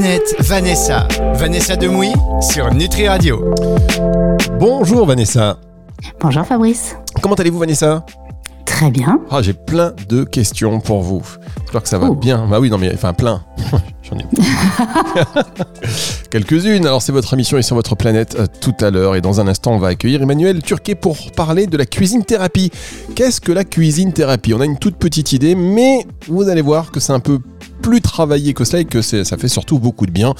Planète Vanessa. Vanessa Demouy sur Nutri Radio. Bonjour Vanessa. Bonjour Fabrice. Comment allez-vous Vanessa? Très bien. Ah, j'ai plein de questions pour vous. J'espère que ça va Oh. bien. Bah oui, non mais enfin plein. J'en ai quelques-unes. Alors c'est votre émission et sur votre planète euh, tout à l'heure et dans un instant on va accueillir Emmanuel Turquet pour parler de la cuisine thérapie. Qu'est-ce que la cuisine thérapie? On a une toute petite idée, mais vous allez voir que c'est un peu plus travaillé que cela et que ça fait surtout beaucoup de bien.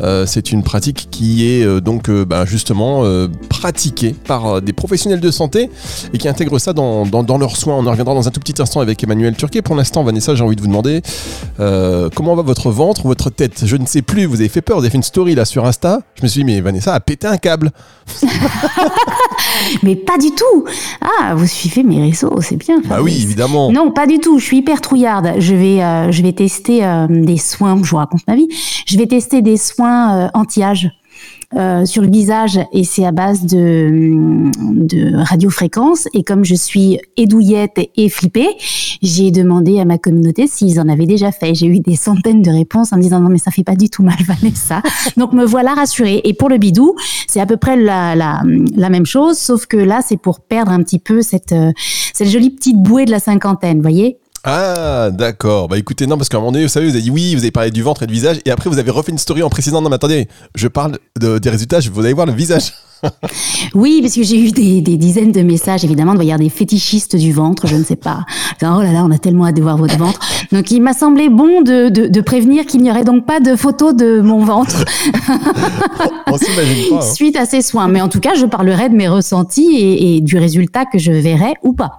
Euh, c'est une pratique qui est euh, donc euh, bah, justement pratiquée par des professionnels de santé et qui intègrent ça dans, dans- dans leurs soins. On en reviendra dans un tout petit instant avec Emmanuel Turquet. Pour l'instant, Vanessa, j'ai envie de vous demander comment va votre ventre, votre tête? Je ne sais plus, vous avez fait peur, vous avez fait une story là sur Insta. Je me suis dit, mais Vanessa a pété un câble. Mais pas du tout. Ah, vous suivez mes réseaux, c'est bien. Bah oui, évidemment. Non, pas du tout. Je suis hyper trouillarde. Je vais, je vais tester euh, des soins. Je vous raconte ma vie. Je vais tester des soins euh, anti-âge. euh, sur le visage et c'est à base de, de radiofréquence et comme je suis édouillette et flippée, j'ai demandé à ma communauté s'ils en avaient déjà fait. J'ai eu des centaines de réponses en me disant non mais ça fait pas du tout mal Vanessa. Donc me voilà rassurée. Et pour le bidou, c'est à peu près la, même chose, sauf que là c'est pour perdre un petit peu cette, cette jolie petite bouée de la cinquantaine, voyez Ah, d'accord. Bah écoutez, non, parce qu'à un moment donné, vous savez, vous avez dit oui, vous avez parlé du ventre et du visage, et après vous avez refait une story en précisant non, mais attendez, je parle de- des résultats, je- vous allez voir le visage. Oui, parce que j'ai eu des, des dizaines de messages, évidemment, y avoir des fétichistes du ventre, je ne sais pas. Oh là là, on a tellement hâte de voir votre ventre. Donc il m'a semblé bon de, de, de prévenir qu'il n'y aurait donc pas de photo de mon ventre On s'imagine pas. hein. suite à ces soins. Mais en tout cas, je parlerai de mes ressentis et, et du résultat que je verrai ou pas.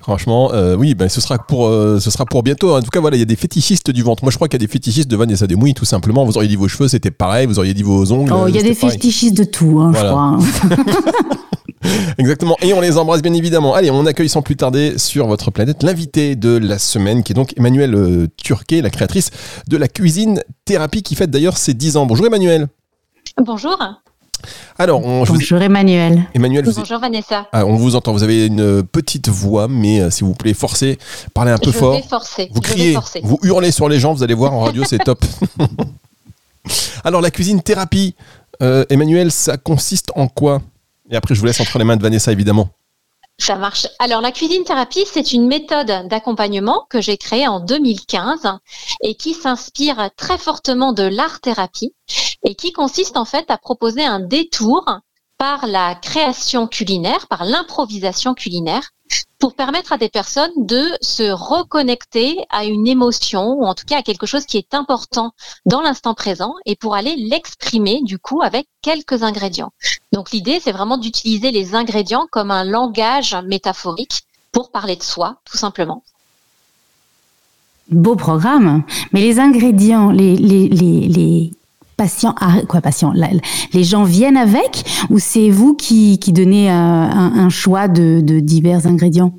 Franchement, euh, oui, ben ce sera pour, euh, ce sera pour bientôt. En tout cas, voilà, il y a des fétichistes du ventre. Moi, je crois qu'il y a des fétichistes de Vanessa Demouy, tout simplement. Vous auriez dit vos cheveux, c'était pareil. Vous auriez dit vos ongles. Oh, il y a des pareil. fétichistes de tout, hein, Voilà. je crois. hein. Exactement. Et on les embrasse bien évidemment. Allez, on accueille sans plus tarder sur votre planète l'invité de la semaine, qui est donc Emmanuel euh, Turquet, la créatrice de la cuisine thérapie, qui fête d'ailleurs ses 10 ans. Bonjour Emmanuel. Bonjour. Alors, on, je vous- Bonjour Emmanuel. Emmanuel, vous- Bonjour Vanessa. Ah, on vous entend. Vous avez une petite voix, mais euh, s'il vous plaît, forcez, parlez un peu je fort. vais forcer. Vous je vais criez, forcer. vous hurlez sur les gens, vous allez voir en radio, c'est top. Alors, la cuisine thérapie, euh, Emmanuel, ça consiste en quoi? Et après, je vous laisse entre les mains de Vanessa, évidemment. Ça marche. Alors la cuisine thérapie, c'est une méthode d'accompagnement que j'ai créée en 2015 et qui s'inspire très fortement de l'art thérapie et qui consiste en fait à proposer un détour par la création culinaire, par l'improvisation culinaire pour permettre à des personnes de se reconnecter à une émotion ou en tout cas à quelque chose qui est important dans l'instant présent et pour aller l'exprimer du coup avec quelques ingrédients. Donc l'idée, c'est vraiment d'utiliser les ingrédients comme un langage métaphorique pour parler de soi, tout simplement. Beau programme. Mais les ingrédients, les, les, les, patients, ah, quoi patients, la- les gens viennent avec ou c'est vous qui, qui donnez euh, un, un choix de, de divers ingrédients?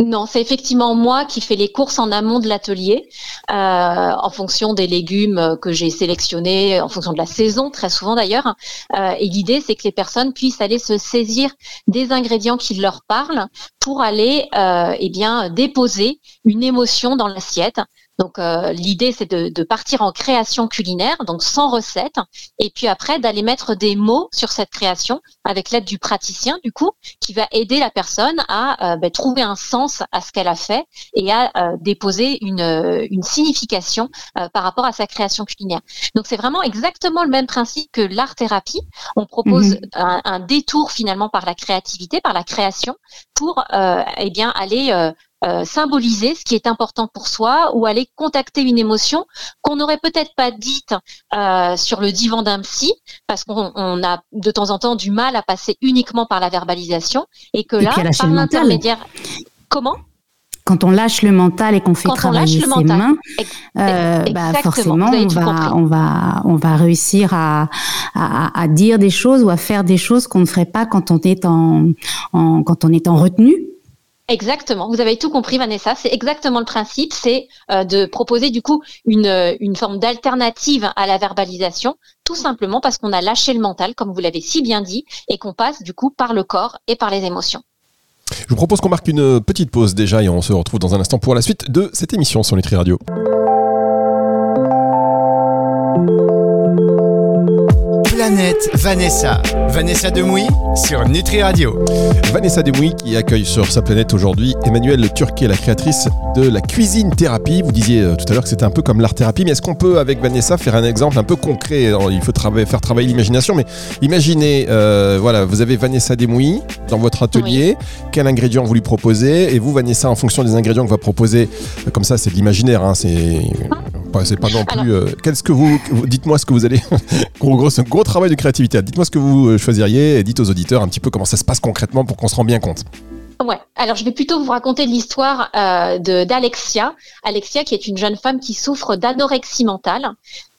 Non, c'est effectivement moi qui fais les courses en amont de l'atelier, euh, en fonction des légumes que j'ai sélectionnés, en fonction de la saison, très souvent d'ailleurs. Euh, et l'idée, c'est que les personnes puissent aller se saisir des ingrédients qui leur parlent pour aller, euh, eh bien, déposer une émotion dans l'assiette. Donc euh, l'idée c'est de, de partir en création culinaire, donc sans recette, et puis après d'aller mettre des mots sur cette création avec l'aide du praticien du coup, qui va aider la personne à euh, ben, trouver un sens à ce qu'elle a fait et à euh, déposer une, euh, une signification euh, par rapport à sa création culinaire. Donc c'est vraiment exactement le même principe que l'art thérapie. On propose Mhm. un, un détour finalement par la créativité, par la création, pour euh, eh bien aller euh, symboliser ce qui est important pour soi ou aller contacter une émotion qu'on n'aurait peut-être pas dite euh, sur le divan d'un psy parce qu'on on a de temps en temps du mal à passer uniquement par la verbalisation et que Et là par l'intermédiaire comment? Quand on lâche le mental et qu'on fait Quand travailler le ses mental. mains, euh, bah, forcément, on va, on va, on va réussir à, à, à dire des choses ou à faire des choses qu'on ne ferait pas quand on est en, en quand on est en retenue. Exactement, vous avez tout compris Vanessa, c'est exactement le principe, c'est euh, de proposer du coup une, euh, une forme d'alternative à la verbalisation, tout simplement parce qu'on a lâché le mental, comme vous l'avez si bien dit, et qu'on passe du coup par le corps et par les émotions. Je vous propose qu'on marque une petite pause déjà et on se retrouve dans un instant pour la suite de cette émission sur Nutri Radio. Planète, Vanessa. Vanessa Demouy sur Nutri Radio. Vanessa Demouy qui accueille sur sa planète aujourd'hui Emmanuelle Turquet, la créatrice de la cuisine thérapie. Vous disiez euh, tout à l'heure que c'était un peu comme l'art thérapie, mais est-ce qu'on peut avec Vanessa faire un exemple un peu concret? Alors, Il faut travailler, faire travailler l'imagination, mais imaginez, euh, voilà, vous avez Vanessa Demouy dans votre atelier. Quel ingrédient vous lui proposez? Et vous, Vanessa, en fonction des ingrédients que vous va proposer, comme ça, c'est de l'imaginaire, hein, c'est c'est pas non plus. euh, Qu'est-ce que vous, dites-moi ce que vous allez. gros, gros, c'est un gros travail de créativité. Dites-moi ce que vous euh, choisiriez et dites aux auditeurs un petit peu comment ça se passe concrètement pour qu'on se rende bien compte. Ouais. Alors, je vais plutôt vous raconter l'histoire euh, de d'Alexia. Alexia, qui est une jeune femme qui souffre d'anorexie mentale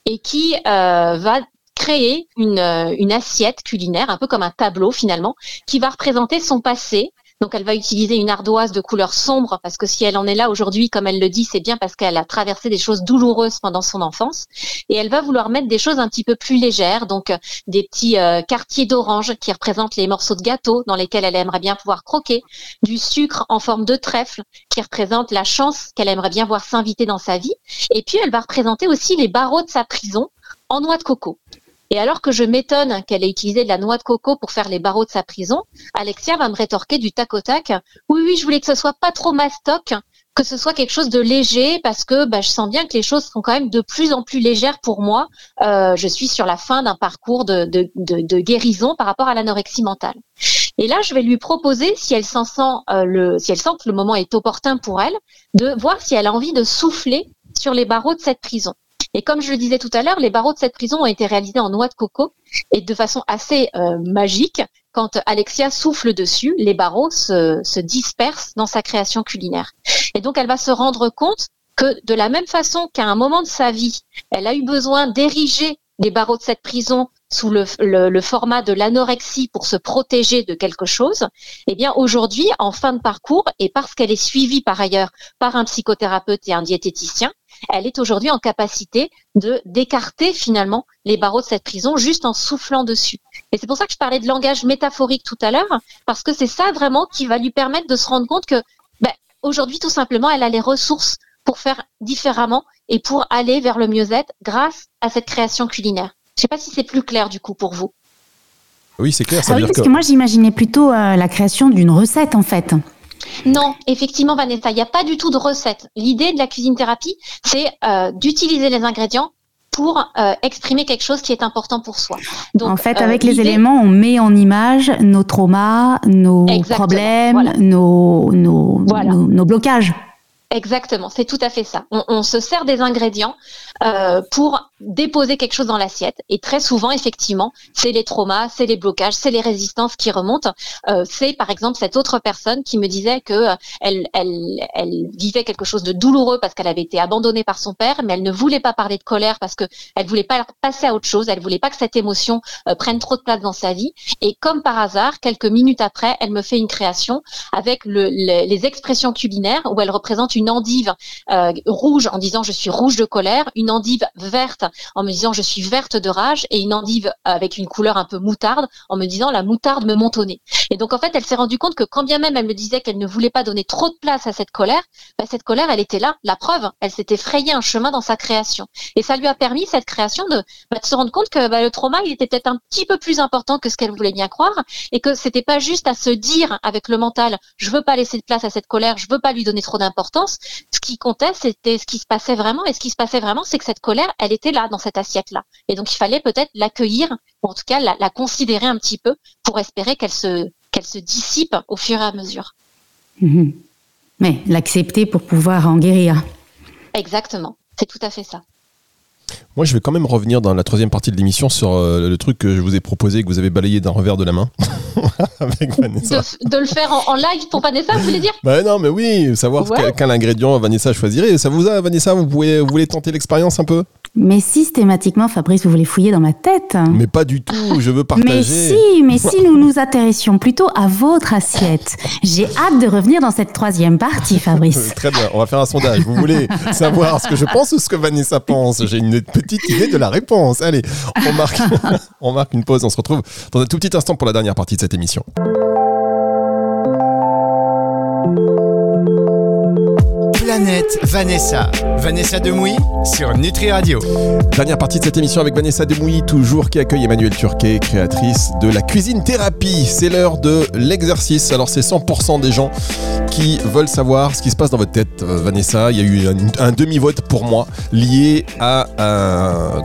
et qui euh, va créer une, une assiette culinaire, un peu comme un tableau finalement, qui va représenter son passé. Donc, elle va utiliser une ardoise de couleur sombre parce que si elle en est là aujourd'hui, comme elle le dit, c'est bien parce qu'elle a traversé des choses douloureuses pendant son enfance. Et elle va vouloir mettre des choses un petit peu plus légères, donc euh, des petits euh, quartiers d'orange qui représentent les morceaux de gâteau dans lesquels elle aimerait bien pouvoir croquer, du sucre en forme de trèfle qui représente la chance qu'elle aimerait bien voir s'inviter dans sa vie. Et puis, elle va représenter aussi les barreaux de sa prison en noix de coco. Et alors que je m'étonne qu'elle ait utilisé de la noix de coco pour faire les barreaux de sa prison, Alexia va me rétorquer du tac au tac. Oui, oui, je voulais que ce soit pas trop mastoc, que ce soit quelque chose de léger parce que bah, je sens bien que les choses sont quand même de plus en plus légères pour moi. Euh, je suis sur la fin d'un parcours de, guérison par rapport à l'anorexie mentale. Et là, je vais lui proposer, si elle s'en sent euh, le, si elle sent que le moment est opportun pour elle, de voir si elle a envie de souffler sur les barreaux de cette prison. Et comme je le disais tout à l'heure, les barreaux de cette prison ont été réalisés en noix de coco et de façon assez euh, magique. Quand Alexia souffle dessus, les barreaux se, se dispersent dans sa création culinaire. Et donc, elle va se rendre compte que de la même façon qu'à un moment de sa vie, elle a eu besoin d'ériger les barreaux de cette prison sous le, le, le format de l'anorexie pour se protéger de quelque chose, eh bien aujourd'hui, en fin de parcours, et parce qu'elle est suivie par ailleurs par un psychothérapeute et un diététicien, elle est aujourd'hui en capacité de d'écarter finalement les barreaux de cette prison juste en soufflant dessus. Et c'est pour ça que je parlais de langage métaphorique tout à l'heure, parce que c'est ça vraiment qui va lui permettre de se rendre compte que ben, aujourd'hui, tout simplement, elle a les ressources pour faire différemment et pour aller vers le mieux-être grâce à cette création culinaire. Je sais pas si c'est plus clair du coup pour vous. Oui, c'est clair. Ça Ah veut oui, dire parce que. que moi j'imaginais plutôt euh, la création d'une recette en fait. Non, effectivement, Vanessa, il n'y a pas du tout de recette. L'idée de la cuisine thérapie, c'est euh, d'utiliser les ingrédients pour euh, exprimer quelque chose qui est important pour soi. Donc, en fait, euh, avec les éléments, on met en image nos traumas, nos problèmes, voilà. nos, nos, Voilà. nos, nos blocages. Exactement, c'est tout à fait ça. On, se sert des ingrédients euh, pour déposer quelque chose dans l'assiette. Et très souvent, effectivement, c'est les traumas, c'est les blocages, c'est les résistances qui remontent. Euh, c'est par exemple cette autre personne qui me disait que euh, elle, elle, elle vivait quelque chose de douloureux parce qu'elle avait été abandonnée par son père, mais elle ne voulait pas parler de colère parce que elle voulait pas passer à autre chose. Elle voulait pas que cette émotion euh, prenne trop de place dans sa vie. Et comme par hasard, quelques minutes après, elle me fait une création avec le- les expressions culinaires où elle représente une endive euh, rouge en disant je suis rouge de colère, une endive verte en me disant je suis verte de rage et une endive avec une couleur un peu moutarde en me disant la moutarde me nez. Et donc en fait elle s'est rendue compte que quand bien même elle me disait qu'elle ne voulait pas donner trop de place à cette colère, bah, cette colère elle était là, la preuve, elle s'était frayée un chemin dans sa création. Et ça lui a permis cette création de, de se rendre compte que bah, le trauma il était peut-être un petit peu plus important que ce qu'elle voulait bien croire et que c'était pas juste à se dire avec le mental je veux pas laisser de place à cette colère, je veux pas lui donner trop d'importance. Ce qui comptait, c'était ce qui se passait vraiment. Et ce qui se passait vraiment, c'est que cette colère, elle était là, dans cette assiette-là. Et donc, il fallait peut-être l'accueillir, ou en tout cas la, la considérer un petit peu pour espérer qu'elle se, qu'elle se dissipe au fur et à mesure. Mhm. Mais l'accepter pour pouvoir en guérir. Exactement. C'est tout à fait ça. Moi, je vais quand même revenir dans la troisième partie de l'émission sur euh, le truc que je vous ai proposé, que vous avez balayé d'un revers de la main avec Vanessa. De, de le faire en, en live pour Vanessa, vous voulez dire? Bah non, mais oui, savoir Ouais. quel, quel ingrédient Vanessa choisirait. Ça vous a, Vanessa? Vous, pouvez, vous voulez tenter l'expérience un peu? Mais systématiquement, Fabrice, vous voulez fouiller dans ma tête. Mais pas du tout, je veux partager. Mais si, mais si nous nous intéressions plutôt à votre assiette. J'ai hâte de revenir dans cette troisième partie, Fabrice. Très bien, on va faire un sondage. Vous voulez savoir ce que je pense ou ce que Vanessa pense? J'ai une petite idée de la réponse. Allez, on marque, on marque une pause. On se retrouve dans un tout petit instant pour la dernière partie de cette émission. Vanessa. Vanessa Demouy sur Nutri Radio. Dernière partie de cette émission avec Vanessa Demouy, toujours qui accueille Emmanuel Turquet, créatrice de la cuisine thérapie. C'est l'heure de l'exercice. Alors c'est 100% des gens qui veulent savoir ce qui se passe dans votre tête, euh, Vanessa. Il y a eu un, demi-vote pour moi lié à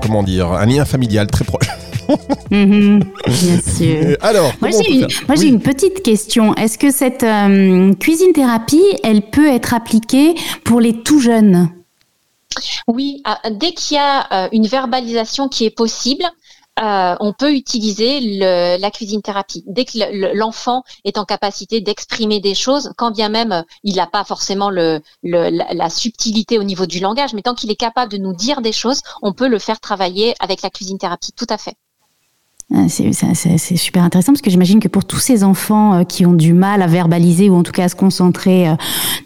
comment dire, un lien familial très proche. Mhm, bien sûr. Alors, Moi, j'ai une, Oui. petite question. Est-ce que cette euh, cuisine thérapie, elle peut être appliquée pour les tout jeunes? Oui, ah, dès qu'il y a euh, une verbalisation qui est possible, euh, on peut utiliser le- la cuisine thérapie. Dès que le- le- l'enfant est en capacité d'exprimer des choses, quand bien même il n'a pas forcément le, le- la, la subtilité au niveau du langage, mais tant qu'il est capable de nous dire des choses, on peut le faire travailler avec la cuisine thérapie. Tout à fait. Ah, C'est super intéressant parce que j'imagine que pour tous ces enfants euh, qui ont du mal à verbaliser ou en tout cas à se concentrer, euh,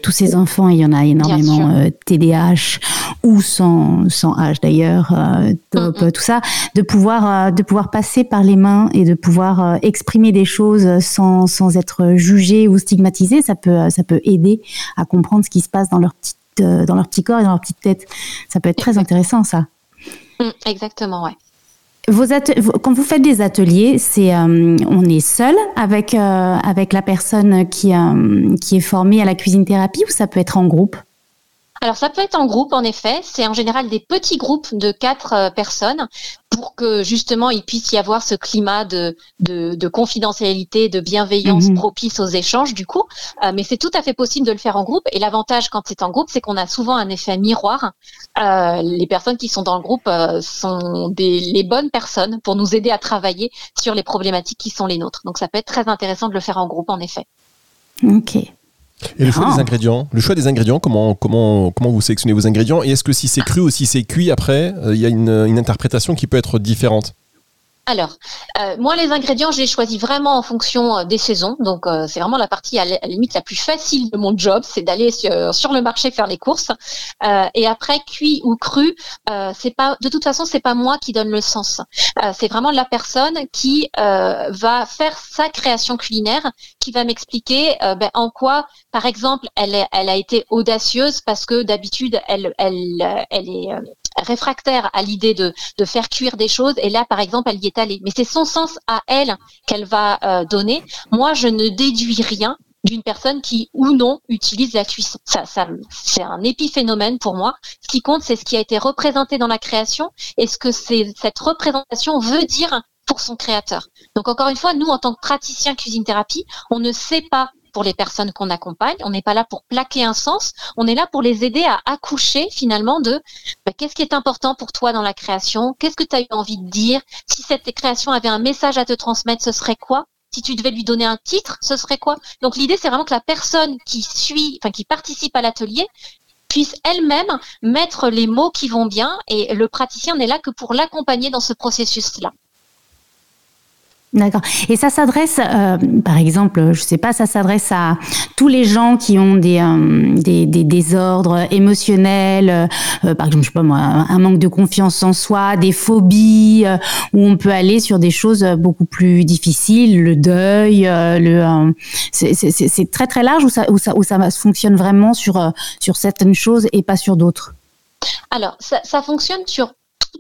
tous ces enfants, il y en a énormément, euh, TDAH ou sans, sans H d'ailleurs, euh, top, tout ça, de pouvoir, euh, de pouvoir passer par les mains et de pouvoir exprimer des choses sans, sans être jugé ou stigmatisé, ça peut, ça peut aider à comprendre ce qui se passe dans leur, petite, dans leur petit corps et dans leur petite tête. Ça peut être très intéressant ça. Mm, exactement, ouais. Quand vous faites des ateliers, c'est euh, on est seul avec euh, avec la personne qui euh, qui est formée à la cuisine thérapie ou ça peut être en groupe? Alors ça peut être en groupe en effet, c'est en général des petits groupes de quatre personnes pour que justement il puisse y avoir ce climat de, de, de confidentialité, de bienveillance Mhm. propice aux échanges du coup. Euh, mais c'est tout à fait possible de le faire en groupe et l'avantage quand c'est en groupe, c'est qu'on a souvent un effet miroir. Euh, les personnes qui sont dans le groupe euh, sont des, les bonnes personnes pour nous aider à travailler sur les problématiques qui sont les nôtres. Donc ça peut être très intéressant de le faire en groupe en effet. Ok. Et le choix Ah. des ingrédients Le choix des ingrédients, comment, comment, comment vous sélectionnez vos ingrédients? Et est-ce que si c'est cru ou si c'est cuit après, euh, il y a une, une interprétation qui peut être différente? Alors, euh, moi, les ingrédients, je les choisis vraiment en fonction euh, des saisons. Donc, euh, c'est vraiment la partie à la, limite la plus facile de mon job, c'est d'aller sur, le marché faire les courses. Et après, cuit ou cru, c'est pas de toute façon, c'est pas moi qui donne le sens. C'est vraiment la personne qui va faire sa création culinaire, qui va m'expliquer ben, en quoi, par exemple, elle, a été audacieuse parce que d'habitude, elle, est réfractaire à l'idée de, de faire cuire des choses et là par exemple elle y est allée. Mais c'est son sens à elle qu'elle va euh, donner. Moi je ne déduis rien d'une personne qui ou non utilise la cuisson. Ça, ça c'est un épiphénomène pour moi. Ce qui compte c'est ce qui a été représenté dans la création et ce que cette représentation veut dire pour son créateur. Donc encore une fois nous en tant que praticien cuisine thérapie on ne sait pas pour les personnes qu'on accompagne, on n'est pas là pour plaquer un sens, on est là pour les aider à accoucher finalement de bah, qu'est-ce qui est important pour toi dans la création? Qu'est-ce que tu as eu envie de dire? Si cette création avait un message à te transmettre, ce serait quoi? Si tu devais lui donner un titre, ce serait quoi? Donc l'idée, c'est vraiment que la personne qui suit, enfin qui participe à l'atelier, puisse elle-même mettre les mots qui vont bien, et le praticien n'est là que pour l'accompagner dans ce processus-là. D'accord. Et ça s'adresse, euh, par exemple, je sais pas, ça s'adresse à tous les gens qui ont des euh, des, des désordres émotionnels, euh, par exemple, je sais pas moi, un manque de confiance en soi, des phobies, euh, où on peut aller sur des choses beaucoup plus difficiles, le deuil, euh, le, euh, c'est très très large où ça où ça où ça fonctionne vraiment sur euh, sur certaines choses et pas sur d'autres? Alors, ça, ça fonctionne sur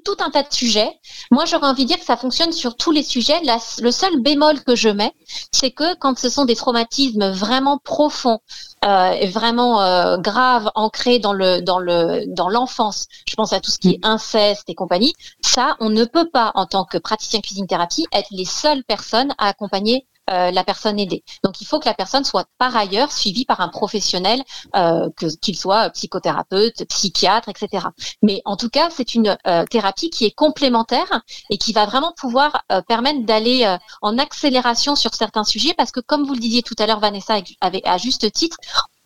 tout, un tas de sujets. Moi, j'aurais envie de dire que ça fonctionne sur tous les sujets. La- le seul bémol que je mets, c'est que quand ce sont des traumatismes vraiment profonds, euh, et vraiment euh, graves, ancrés dans le dans le dans l'enfance, je pense à tout ce qui est inceste et compagnie. Ça, on ne peut pas, en tant que praticien cuisine thérapie, être les seules personnes à accompagner euh, la personne aidée. Donc, il faut que la personne soit par ailleurs suivie par un professionnel, euh, qu'il soit psychothérapeute, psychiatre, etc. Mais en tout cas, c'est une euh, thérapie qui est complémentaire et qui va vraiment pouvoir permettre d'aller en accélération sur certains sujets parce que, comme vous le disiez tout à l'heure, Vanessa, avec, avec- à juste titre,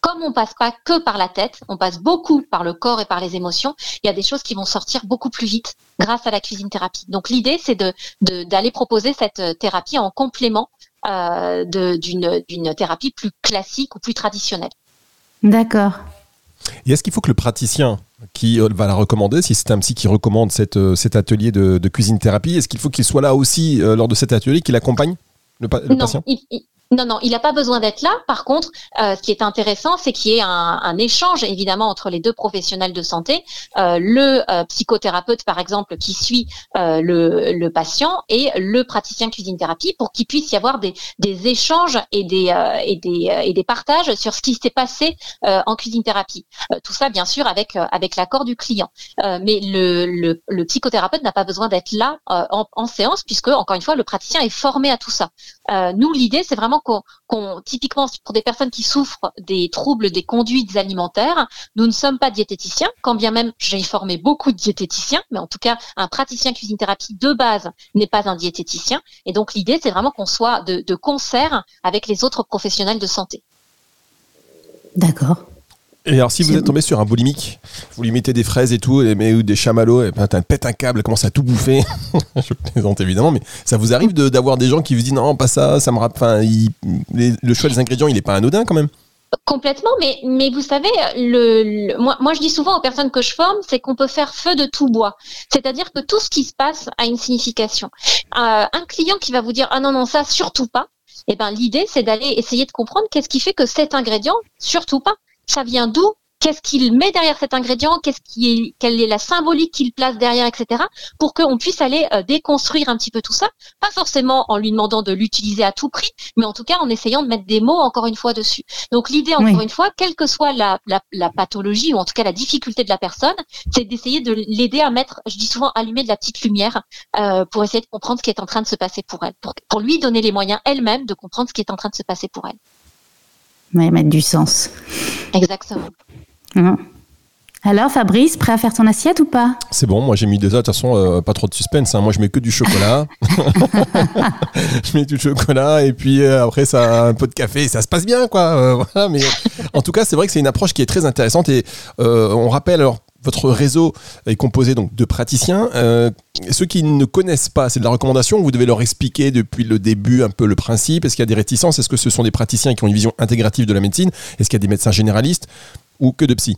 comme on passe pas que par la tête, on passe beaucoup par le corps et par les émotions, il y a des choses qui vont sortir beaucoup plus vite grâce à la cuisine thérapie. Donc l'idée, c'est de d'aller proposer cette thérapie en complément euh, d'une d'une thérapie plus classique ou plus traditionnelle. D'accord. Et est-ce qu'il faut que le praticien qui euh, va la recommander, si c'est un psy qui recommande cette, euh, cet atelier de, de cuisine thérapie, est-ce qu'il faut qu'il soit là aussi euh, lors de cet atelier, qu'il accompagne le, pa- le Non, patient? il, il- Non, non, il n'a pas besoin d'être là. Par contre, euh, ce qui est intéressant, c'est qu'il y ait un, un, échange évidemment entre les deux professionnels de santé, euh, le euh, psychothérapeute par exemple qui suit euh, le, le, patient et le praticien cuisine thérapie pour qu'il puisse y avoir des, des échanges et des, euh, et, des, et des partages sur ce qui s'est passé en cuisine thérapie. tout ça, bien sûr, avec avec l'accord du client. mais le, le, le psychothérapeute n'a pas besoin d'être là en, en, séance puisque encore une fois, le praticien est formé à tout ça. nous, l'idée, c'est vraiment qu'on, typiquement pour des personnes qui souffrent des troubles des conduites alimentaires, nous ne sommes pas diététiciens, quand bien même j'ai formé beaucoup de diététiciens, mais en tout cas un praticien cuisine thérapie de base n'est pas un diététicien. Et donc l'idée c'est vraiment qu'on soit de, de concert avec les autres professionnels de santé. D'accord. Et alors, si vous êtes tombé sur un boulimique, vous lui mettez des fraises et tout, et, mais, ou des chamallows, et ben, t'as pète un câble, commence à tout bouffer. je plaisante évidemment, mais ça vous arrive d'avoir des gens qui vous disent non, pas ça, ça me Enfin, le choix des ingrédients, il est pas anodin quand même. Complètement, mais, mais vous savez, le, moi, moi je dis souvent aux personnes que je forme, c'est qu'on peut faire feu de tout bois. C'est-à-dire que tout ce qui se passe a une signification. Euh, un client qui va vous dire ah non non ça surtout pas, eh ben l'idée c'est d'aller essayer de comprendre qu'est-ce qui fait que cet ingrédient surtout pas ça vient d'où? Qu'est-ce qu'il met derrière cet ingrédient? Qu'est-ce qui est, quelle est la symbolique qu'il place derrière, etc. Pour qu'on puisse aller euh, déconstruire un petit peu tout ça, pas forcément en lui demandant de l'utiliser à tout prix, mais en tout cas en essayant de mettre des mots encore une fois dessus. Donc l'idée, encore une fois, quelle que soit la, la, la, pathologie ou en tout cas la difficulté de la personne, c'est d'essayer de l'aider à mettre, je dis souvent, allumer de la petite lumière euh, pour essayer de comprendre ce qui est en train de se passer pour elle, pour, pour lui donner les moyens elle-même de comprendre ce qui est en train de se passer pour elle. Oui, mettre du sens. Exactement. Alors Fabrice, prêt à faire ton assiette ou pas? C'est bon, moi j'ai mis déjà, de toute façon, euh, pas trop de suspense. Hein. Moi je mets que du chocolat. je mets du chocolat et puis euh, après ça un peu de café, ça se passe bien quoi. Euh, mais en tout cas, c'est vrai que c'est une approche qui est très intéressante et on rappelle alors votre réseau est composé donc de praticiens. ceux qui ne connaissent pas, c'est de la recommandation. Vous devez leur expliquer depuis le début un peu le principe. Est-ce qu'il y a des réticences? Est-ce que ce sont des praticiens qui ont une vision intégrative de la médecine? Est-ce qu'il y a des médecins généralistes ou que de psy?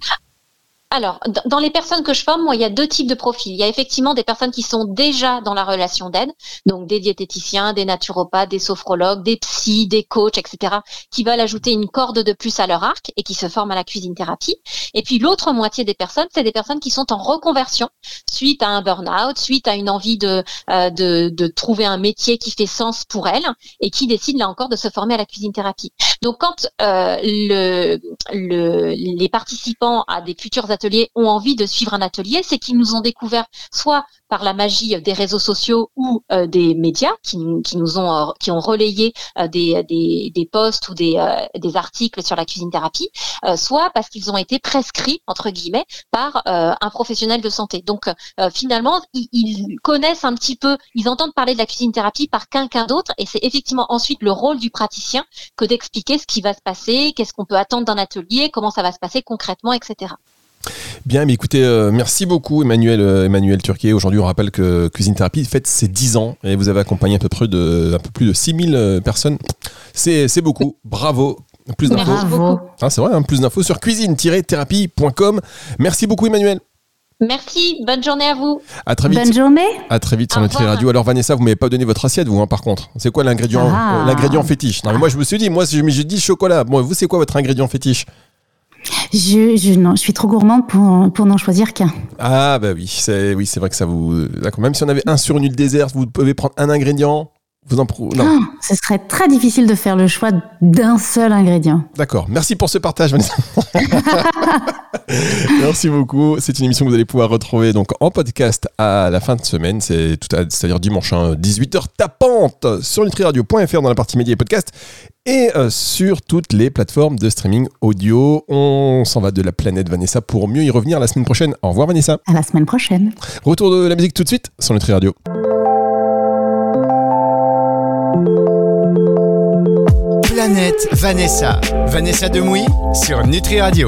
Alors, dans les personnes que je forme, moi, il y a deux types de profils. Il y a effectivement des personnes qui sont déjà dans la relation d'aide, donc des diététiciens, des naturopathes, des sophrologues, des psys, des coachs, etc., qui veulent ajouter une corde de plus à leur arc et qui se forment à la cuisine thérapie. Et puis l'autre moitié des personnes, c'est des personnes qui sont en reconversion suite à un burn-out, suite à une envie de, euh, de, de trouver un métier qui fait sens pour elles et qui décident là encore de se former à la cuisine thérapie. Donc quand euh, le, le, les participants à des futurs ateliers ont envie de suivre un atelier, c'est qu'ils nous ont découvert soit par la magie des réseaux sociaux ou euh, des médias qui, nous ont euh, qui ont relayé euh, des, des, des, posts ou des, des articles sur la cuisine thérapie, soit parce qu'ils ont été prescrits entre guillemets par un professionnel de santé. Donc finalement, ils, ils, connaissent un petit peu, ils entendent parler de la cuisine thérapie par quelqu'un d'autre, et c'est effectivement ensuite le rôle du praticien que d'expliquer ce qui va se passer, qu'est-ce qu'on peut attendre d'un atelier, comment ça va se passer concrètement, etc. Bien, mais écoutez, euh, merci beaucoup Emmanuel, euh, Emmanuel Turquet. Aujourd'hui, on rappelle que Cuisine Thérapie fête ses 10 ans et vous avez accompagné à peu près de, un peu plus de 6000 euh, personnes. C'est, beaucoup. Bravo. Plus d'infos. Ah, c'est vrai, hein, plus d'infos sur cuisine-thérapie.com. Merci beaucoup Emmanuel. Merci, bonne journée à vous. À très vite. Bonne journée. À très vite sur notre radio. Alors Vanessa, vous m'avez pas donné votre assiette, vous, hein, par contre. C'est quoi l'ingrédient, ah. l'ingrédient fétiche? Non, mais moi je me suis dit, moi j'ai dit chocolat. Bon, vous c'est quoi votre ingrédient fétiche? Je, je, non, je suis trop gourmande pour, pour n'en choisir qu'un. Ah bah oui, c'est oui, c'est vrai que ça vous. Même si on avait un sur une île déserte, vous pouvez prendre un ingrédient. Vous en non. Ah, ce serait très difficile de faire le choix d'un seul ingrédient. D'accord. Merci pour ce partage, Vanessa. Merci beaucoup. C'est une émission que vous allez pouvoir retrouver donc en podcast à la fin de semaine. C'est tout c'est-à-dire dimanche 18h hein, tapante sur nutriradio.fr dans la partie médias et podcast et euh, sur toutes les plateformes de streaming audio. On s'en va de la planète Vanessa pour mieux y revenir la semaine prochaine. Au revoir Vanessa. À la semaine prochaine. Retour de la musique tout de suite sur Nutri Radio. Vanessa. Vanessa Demouy sur Nutri Radio.